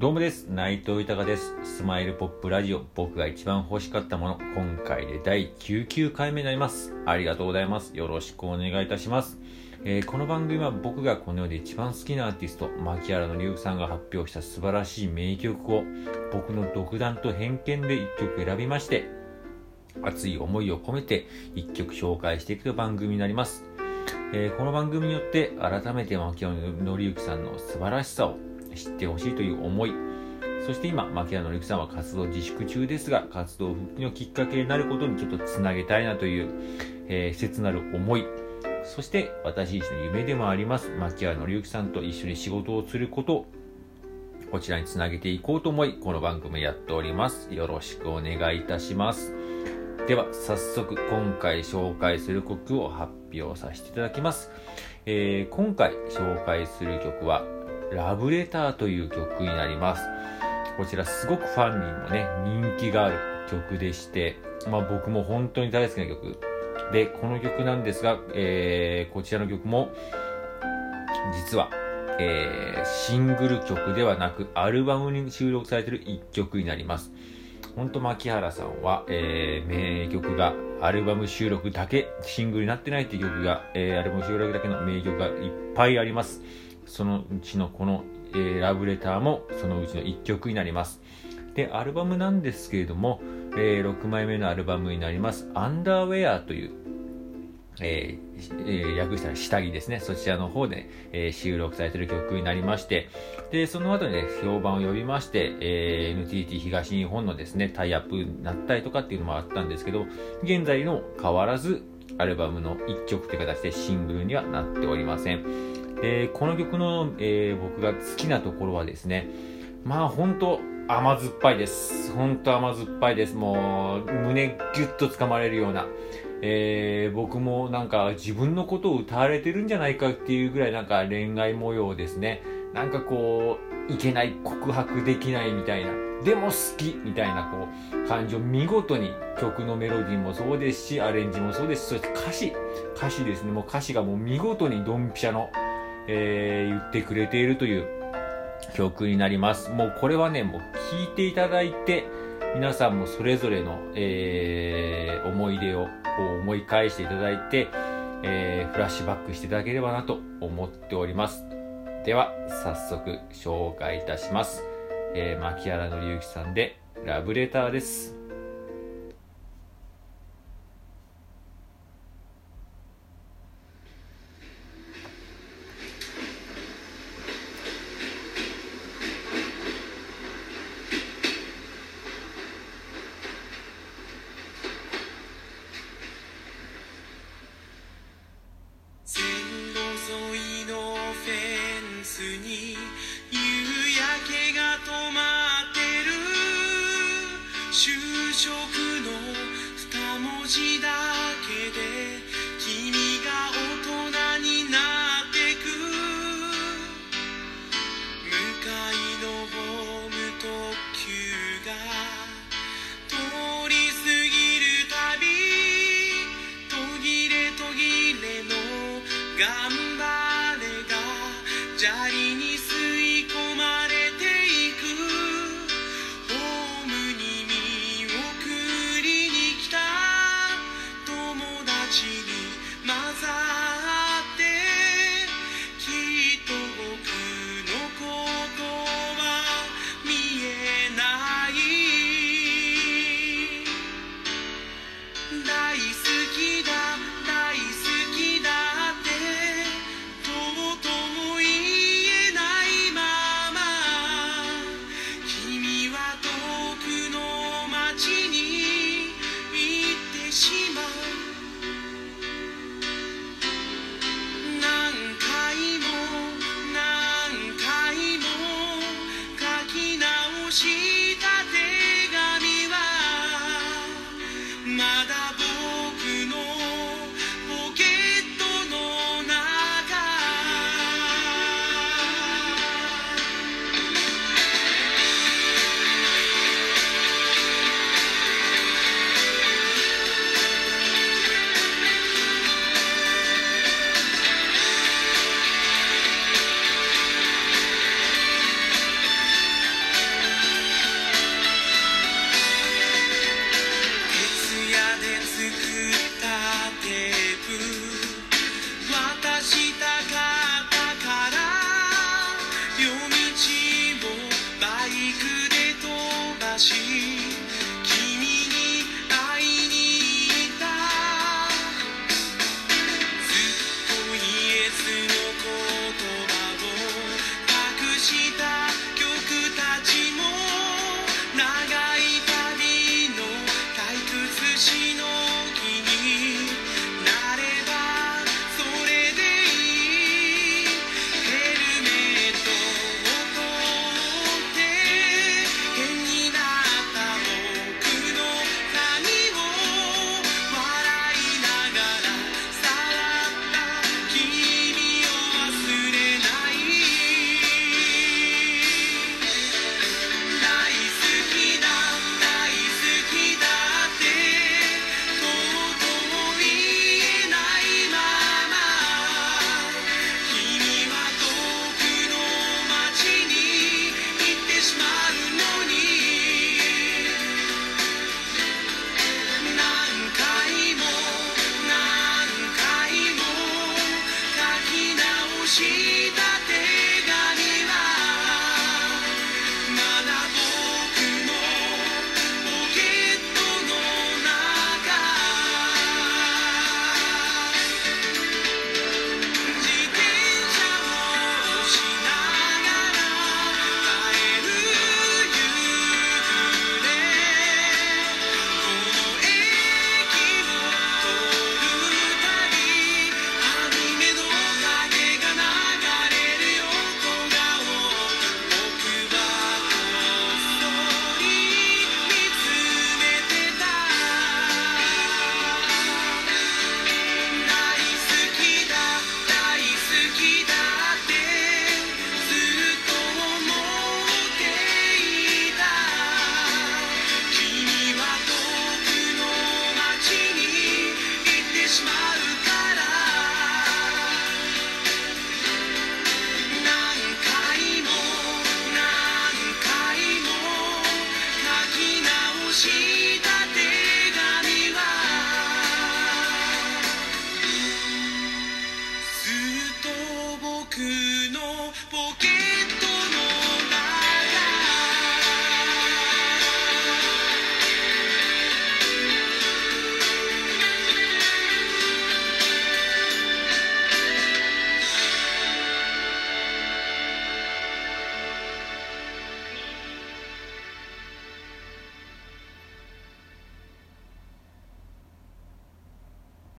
どうもです。内藤豊です。スマイルポップラジオ、僕が一番欲しかったもの、今回で第99回目になります。ありがとうございます。よろしくお願いいたします。えーこの番組は僕がこの世で一番好きなアーティスト、牧原のりさんが発表した素晴らしい名曲を、僕の独断と偏見で一曲選びまして、熱い思いを込めて一曲紹介していくと番組になります。えーこの番組によって改めて牧原紀之さんの素晴らしさを知ってほしいという思い。そして今牧原紀之さんは活動自粛中ですが活動復帰のきっかけになることにちょっとつなげたいなという、えー切なる思い。そして私自身の夢でもあります牧原紀之さんと一緒に仕事をすること。こちらにつなげていこうと思いこの番組やっております。よろしくお願いいたします。では早速今回紹介する曲を発表させていただきます、えー今回紹介する曲は「ラブレター」という曲になります。こちらすごくファンにもね人気がある曲でして、まあ、僕も本当に大好きな曲でこの曲なんですが、えーこちらの曲も実は、えーシングル曲ではなくアルバムに収録されている一曲になります。本当牧原さんは、えー名曲がアルバム収録だけシングルになってないっていう曲が、えーアルバム収録だけの名曲がいっぱいあります。そのうちのこの、えーラブレターもそのうちの1曲になりますでアルバムなんですけれども、え6枚目のアルバムになります「アンダーウェア」というえーえー略したら下着ですね。そちらの方で、え収録されている曲になりまして、で、その後にね、評判を呼びまして、えー NTT 東日本のですね、タイアップになったりとかっていうのもあったんですけど、現在の変わらず、アルバムの1曲という形でシングルにはなっておりません。で、この曲の、えー僕が好きなところはですね、まあ本当甘酸っぱいです。本当甘酸っぱいです。もう、胸ギュッと掴まれるような、えー僕もなんか自分のことを歌われてるんじゃないかっていうぐらいなんか恋愛模様ですね。なんかこう、いけない、告白できないみたいな、でも好きみたいなこう、感情見事に曲のメロディーもそうですし、アレンジもそうですし、そして歌詞、歌詞ですね。もう歌詞がもう見事にドンピシャの、えー言ってくれているという曲になります。もうこれはね、もう聴いていただいて、皆さんもそれぞれの、えー思い出をこう思い返していただいて、えーフラッシュバックしていただければなと思っております。では、早速紹介いたします。えー、牧原紀之さんで、ラブレターです。砂利に心。バイクで飛ばし